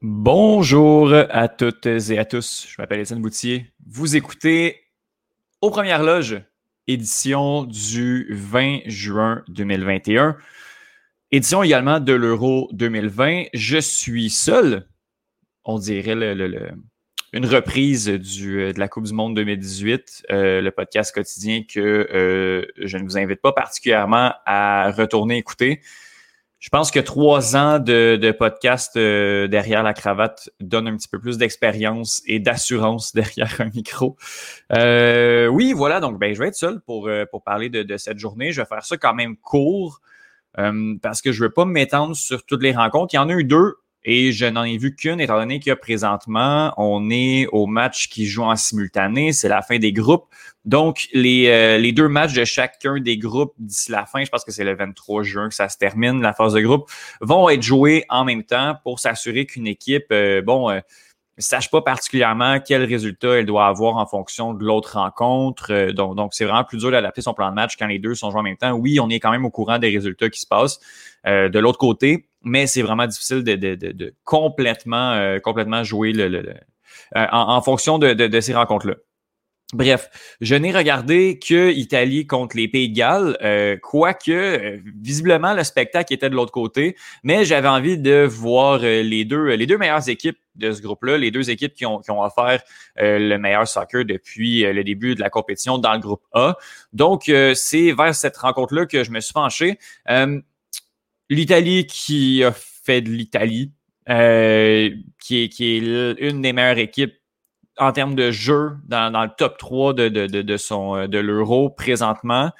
Bonjour à toutes et à tous. Je m'appelle Étienne Boutier. Vous écoutez aux Premières Loges, édition du 20 juin 2021. Édition également de l'Euro 2020. Je suis seul, on dirait une reprise de la Coupe du Monde 2018, euh, le podcast quotidien que euh, je ne vous invite pas particulièrement à retourner écouter. Je pense que trois ans de, podcast euh, derrière la cravate donne un petit peu plus d'expérience et d'assurance derrière un micro. Euh, oui, voilà, donc ben, je vais être seul pour, euh, pour parler de, de, cette journée. Je vais faire ça quand même court parce que je ne veux pas m'étendre sur toutes les rencontres. Il y en a eu deux et je n'en ai vu qu'une, étant donné que présentement, on est au match qui joue en simultané. C'est la fin des groupes. Donc, les, euh, les deux matchs de chacun des groupes d'ici la fin, je pense que c'est le 23 juin que ça se termine, la phase de groupe, vont être joués en même temps pour s'assurer qu'une équipe, euh, bon, euh, sache pas particulièrement quel résultat elle doit avoir en fonction de l'autre rencontre. donc, donc c'est vraiment plus dur d'adapter son plan de match quand les deux sont joués en même temps. Oui, on est quand même au courant des résultats qui se passent. de l'autre côté, mais c'est vraiment difficile de, de, de, complètement, euh, complètement jouer le, le, euh, en, en, fonction de, ces rencontres-là. Bref, je n'ai regardé que Italie contre les Pays de Galles, euh, quoique euh, visiblement le spectacle était de l'autre côté, mais j'avais envie de voir les deux les deux meilleures équipes de ce groupe-là, les deux équipes qui ont, qui ont offert le meilleur soccer depuis le début de la compétition dans le groupe A. Donc, c'est vers cette rencontre-là que je me suis penché l'Italie qui a fait de l'Italie, euh, qui, est, une des meilleures équipes en termes de jeu dans, le top 3 de, de, euh, l'Euro présentement.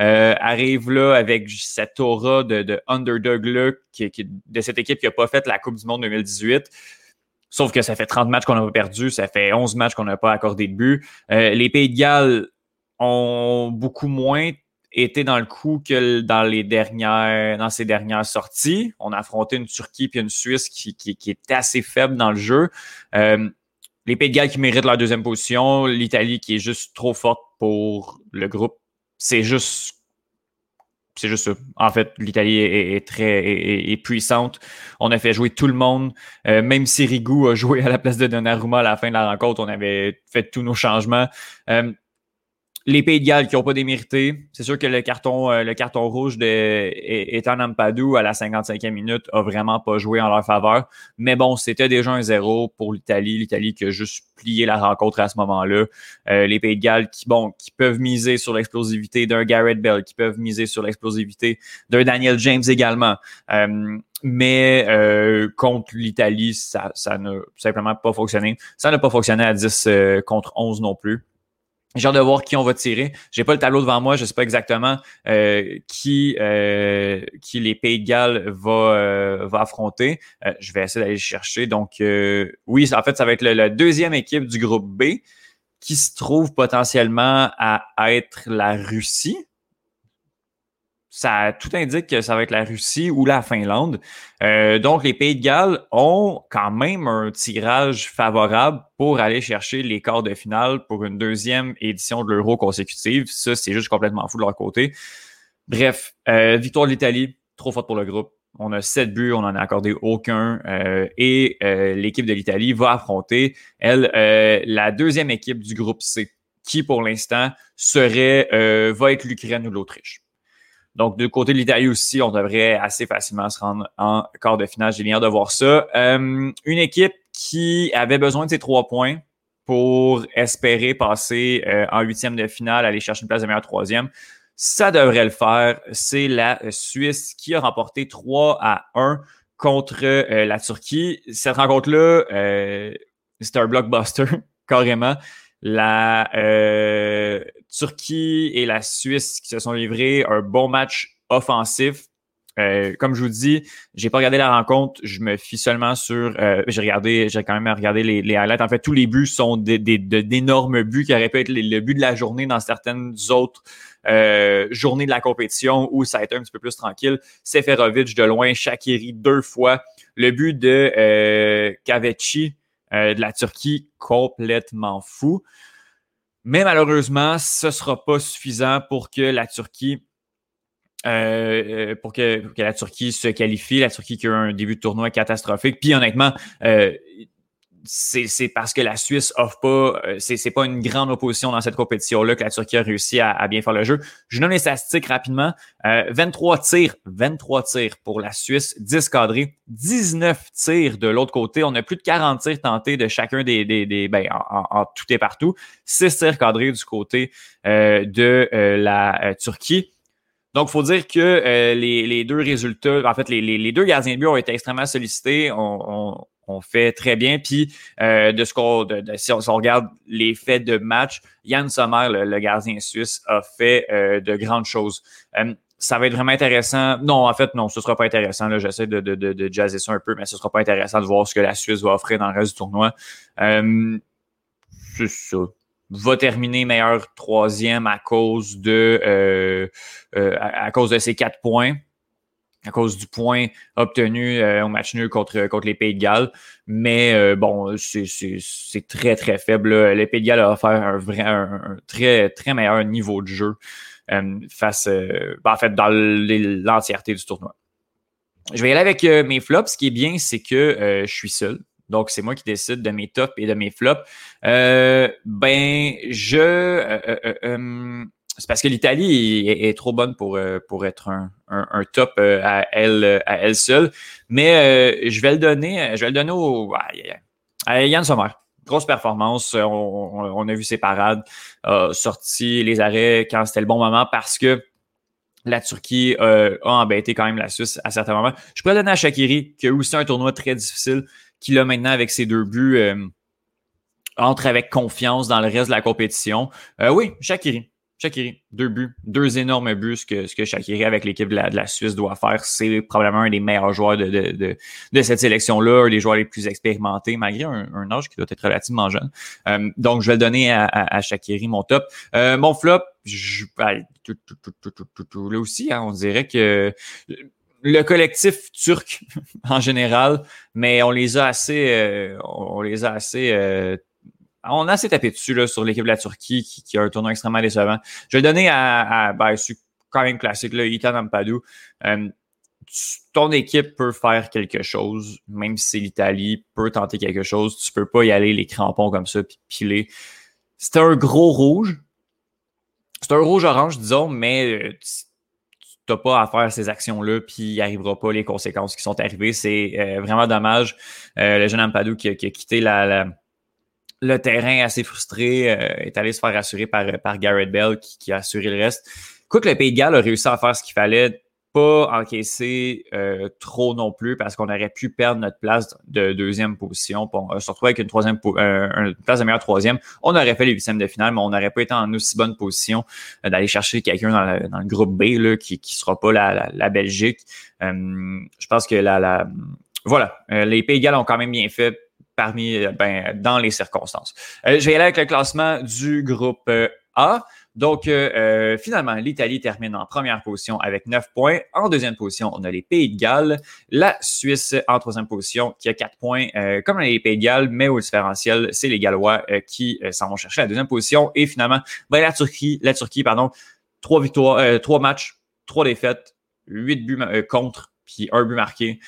Euh, arrive là avec cette aura de, de underdog là, qui, de cette équipe qui n'a pas fait la Coupe du Monde 2018. Sauf que ça fait 30 matchs qu'on n'a pas perdu, ça fait 11 matchs qu'on n'a pas accordé de but. les Pays de Galles ont beaucoup moins était dans le coup que dans les dernières, dans ses dernières sorties. On a affronté une Turquie puis une Suisse qui, qui, assez faible dans le jeu. Euh, les Pays de Galles qui méritent leur deuxième position, l'Italie qui est juste trop forte pour le groupe. C'est juste c'est juste ça. En fait, l'Italie est, très est, puissante. On a fait jouer tout le monde. Euh, même si Rigou a joué à la place de Donnarumma à la fin de la rencontre, on avait fait tous nos changements. Euh, les Pays de Galles qui n'ont pas démérité. C'est sûr que le carton, euh, le carton rouge de Ethan Ampadou à la 55e minute a vraiment pas joué en leur faveur. Mais bon, c'était déjà un zéro pour l'Italie. L'Italie qui a juste plié la rencontre à ce moment-là. Euh, les Pays de Galles qui, bon, qui peuvent miser sur l'explosivité d'un Garrett Bell, qui peuvent miser sur l'explosivité d'un Daniel James également. Euh, mais contre l'Italie, ça, ça n'a simplement pas fonctionné. Ça n'a pas fonctionné à 10 contre 11 non plus. J'ai hâte de voir qui on va tirer. J'ai pas le tableau devant moi, je sais pas exactement euh, qui euh, qui les Pays de Galles va euh, va affronter. je vais essayer d'aller chercher. Donc oui, en fait, ça va être la deuxième équipe du groupe B qui se trouve potentiellement à être la Russie ça tout indique que ça va être la Russie ou la Finlande. Euh, donc, les Pays de Galles ont quand même un tirage favorable pour aller chercher les quarts de finale pour une deuxième édition de l'Euro consécutive. Ça, c'est juste complètement fou de leur côté. Bref, euh, victoire de l'Italie, trop forte pour le groupe. On a sept buts, on n'en a accordé aucun. Euh, et l'équipe de l'Italie va affronter, elle, la deuxième équipe du groupe C, qui pour l'instant serait va être l'Ukraine ou l'Autriche. Donc, du côté de l'Italie aussi, on devrait assez facilement se rendre en quart de finale. J'ai bien de voir ça. Euh, une équipe qui avait besoin de ces trois points pour espérer passer euh, en huitième de finale, aller chercher une place de meilleur troisième. Ça devrait le faire. C'est la Suisse qui a remporté 3 à 1 contre euh, la Turquie. Cette rencontre-là, c'était un blockbuster, carrément la euh, Turquie et la Suisse qui se sont livrés un bon match offensif. Euh, comme je vous dis, j'ai pas regardé la rencontre, je me fie seulement sur. Euh, j'ai regardé, j'ai quand même regardé les, les, highlights. En fait, tous les buts sont d'énormes buts qui auraient pu être le but de la journée dans certaines autres euh, journées de la compétition où ça a été un petit peu plus tranquille. Seferovic de loin, Shakiri deux fois. Le but de euh, de la Turquie, complètement fou. Mais malheureusement, ce sera pas suffisant pour que la Turquie euh, euh, pour, que, la Turquie se qualifie. La Turquie qui a un début de tournoi catastrophique. Puis honnêtement, c'est parce que la Suisse offre pas, c'est pas une grande opposition dans cette compétition-là que la Turquie a réussi à, bien faire le jeu. Je donne les statistiques rapidement. 23 tirs, 23 tirs pour la Suisse, 10 cadrés, 19 tirs de l'autre côté. On a plus de 40 tirs tentés de chacun des, des, des ben, en, tout et partout. 6 tirs cadrés du côté de la Turquie. Donc, il faut dire que euh, les, deux résultats, en fait, les, deux gardiens de but ont été extrêmement sollicités. On, fait très bien. Puis, euh, de ce qu'on, si, on, regarde les faits de match, Yann Sommer, le, gardien suisse, a fait euh, de grandes choses. ça va être vraiment intéressant. Non, en fait, non, ce sera pas intéressant. Là, j'essaie de, de, de, jazzer ça un peu, mais ce sera pas intéressant de voir ce que la Suisse va offrir dans le reste du tournoi. c'est ça va terminer meilleur troisième à cause de euh, euh, à, cause de ses quatre points, à cause du point obtenu euh, au match nul contre, contre les Pays de Galles. Mais bon, c'est très, très faible. Les Pays de Galles a offert un vrai un, très, très meilleur niveau de jeu face ben, en fait dans l'entièreté du tournoi. Je vais y aller avec mes flops. Ce qui est bien, c'est que je suis seul. Donc, c'est moi qui décide de mes tops et de mes flops. Euh, ben, je... Euh, euh, c'est parce que l'Italie est, trop bonne pour, pour être un, un, top à elle, à elle seule. Mais je vais le donner, je vais le donner au, à Yann Sommer. Grosse performance. On, a vu ses parades, sorti les arrêts quand c'était le bon moment parce que la Turquie a embêté quand même la Suisse à certains moments. Je pourrais donner à Shakiri, qui a aussi un tournoi très difficile qui là maintenant avec ses deux buts euh, entre avec confiance dans le reste de la compétition. Euh, oui, Shakiri. Shakiri, deux buts, deux énormes buts. Ce que, ce que Shakiri avec l'équipe de la, Suisse doit faire, c'est probablement un des meilleurs joueurs de, de, de, cette sélection-là, un des joueurs les plus expérimentés, malgré un, âge qui doit être relativement jeune. Euh, donc, je vais le donner à, à, Shakiri, mon top. mon flop, je, ben, là aussi, hein, on dirait que le collectif turc en général, mais on les a assez, euh, on les a assez, euh, on a assez tapé dessus là, sur l'équipe de la Turquie qui, a un tournoi extrêmement décevant. Je vais donner à, à ben, quand même classique, là, Itan Ampadou. Euh, ton équipe peut faire quelque chose, même si l'Italie peut tenter quelque chose, tu peux pas y aller les crampons comme ça puis piler. C'est un gros rouge. C'est un rouge-orange, disons, mais t'as pas à faire ces actions-là, puis il arrivera pas les conséquences qui sont arrivées. C'est euh, vraiment dommage. Euh, le jeune Ampadou qui, a quitté la, le terrain assez frustré euh, est allé se faire assurer par, par Garrett Bell qui, a assuré le reste. Quoi que le Pays de Galles a réussi à faire ce qu'il fallait pas encaisser euh, trop non plus parce qu'on aurait pu perdre notre place de deuxième position. On se retrouver avec une troisième euh, une place de meilleure troisième. On aurait fait les huitièmes de finale, mais on n'aurait pas été en aussi bonne position euh, d'aller chercher quelqu'un dans, le groupe B là, qui ne sera pas la, Belgique. je pense que la, voilà, les Pays de ont quand même bien fait parmi ben, dans les circonstances. je vais aller avec le classement du groupe A. Donc, euh, euh, finalement, l'Italie termine en première position avec 9 points. En deuxième position, on a les Pays de Galles. La Suisse en troisième position qui a 4 points, euh, comme les Pays de Galles, mais au différentiel, c'est les Gallois qui s'en vont chercher la deuxième position. Et finalement, ben, la Turquie, la Turquie, pardon, trois victoires, trois matchs, trois défaites, huit buts contre, puis un but marqué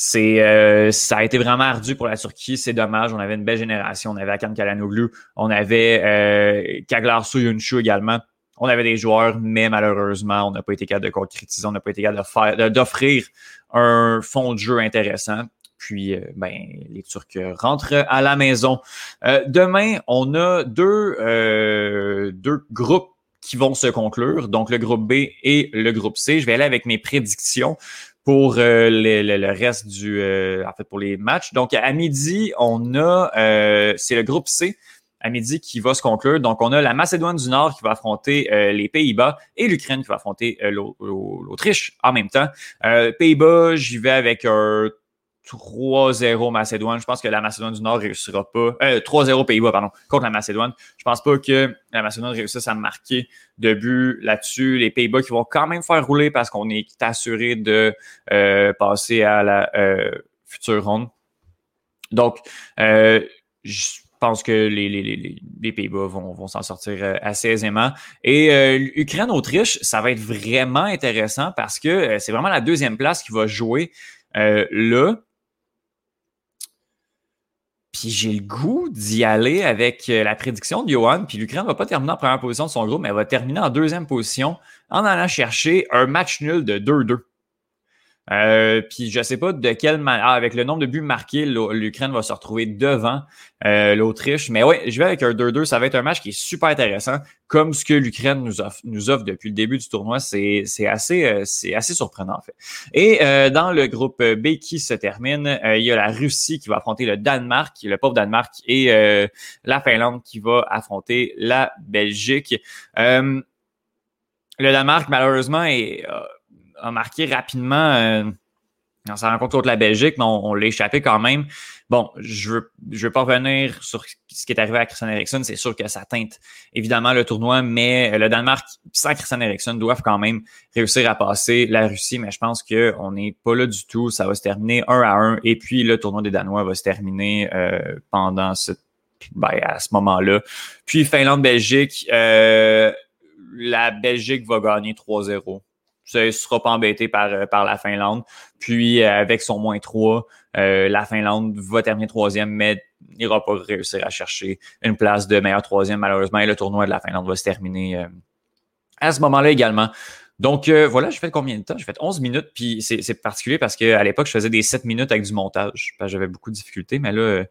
c'est euh, ça a été vraiment ardu pour la Turquie. C'est dommage. On avait une belle génération. On avait Akan Kalanoglu, on avait euh, Kaglar Soyuncu également. On avait des joueurs, mais malheureusement, on n'a pas été capable de concrétiser, on n'a pas été capable d'offrir un fond de jeu intéressant. Puis, euh, ben, les Turcs rentrent à la maison. Euh, demain, on a deux, deux groupes qui vont se conclure, donc le groupe B et le groupe C. Je vais aller avec mes prédictions pour euh, le, reste du, euh, en fait, pour les matchs. Donc, à midi, on a, euh, c'est le groupe C. à midi qui va se conclure. Donc, on a la Macédoine du Nord qui va affronter les Pays-Bas et l'Ukraine qui va affronter l'Autriche en même temps. Pays-Bas, j'y vais avec un 3-0 Macédoine. Je pense que la Macédoine du Nord réussira pas. 3-0 Pays-Bas, pardon, contre la Macédoine. Je pense pas que la Macédoine réussisse à marquer de but là-dessus. Les Pays-Bas qui vont quand même faire rouler parce qu'on est assuré de passer à la future ronde. Donc, euh, je pense que les, les, Pays-Bas vont, s'en sortir euh, assez aisément. Et euh, Ukraine-Autriche, ça va être vraiment intéressant parce que c'est vraiment la deuxième place qui va jouer là. Puis j'ai le goût d'y aller avec la prédiction de Johan. Puis l'Ukraine ne va pas terminer en première position de son groupe, mais elle va terminer en deuxième position en allant chercher un match nul de 2-2. Euh, puis je sais pas de quelle manière, ah, avec le nombre de buts marqués, l'Ukraine va se retrouver devant euh, l'Autriche. Mais oui, je vais avec un 2-2. Ça va être un match qui est super intéressant, comme ce que l'Ukraine nous offre, nous offre depuis le début du tournoi. C'est assez, euh, c'est assez surprenant en fait. Et dans le groupe B qui se termine, il y a la Russie qui va affronter le Danemark, le pauvre Danemark, et la Finlande qui va affronter la Belgique. le Danemark, malheureusement, est a marqué rapidement euh, dans sa rencontre contre la Belgique, mais on, l'a échappé quand même. Bon, je veux, je veux pas revenir sur ce qui est arrivé à Christian Eriksen. C'est sûr que ça teinte évidemment le tournoi, mais le Danemark sans Christian Eriksen doivent quand même réussir à passer la Russie. Mais je pense qu'on n'est pas là du tout. Ça va se terminer un à un. Et puis le tournoi des Danois va se terminer euh, pendant ce, ben, à ce moment-là. Puis Finlande-Belgique, euh, la Belgique va gagner 3-0 ne sera pas embêté par, euh, par la Finlande. Puis euh, avec son moins 3, euh, la Finlande va terminer troisième, mais n'ira pas réussir à chercher une place de meilleur troisième, malheureusement. Et le tournoi de la Finlande va se terminer à ce moment-là également. Donc voilà, je fais combien de temps? J'ai fait 11 minutes, puis c'est particulier parce qu'à l'époque, je faisais des 7 minutes avec du montage. J'avais beaucoup de difficultés, mais là,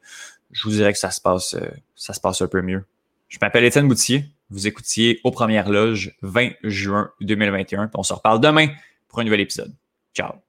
je vous dirais que ça se passe, ça se passe un peu mieux. Je m'appelle Étienne Boutier. Vous écoutiez aux premières loges 20 juin 2021. On se reparle demain pour un nouvel épisode. Ciao.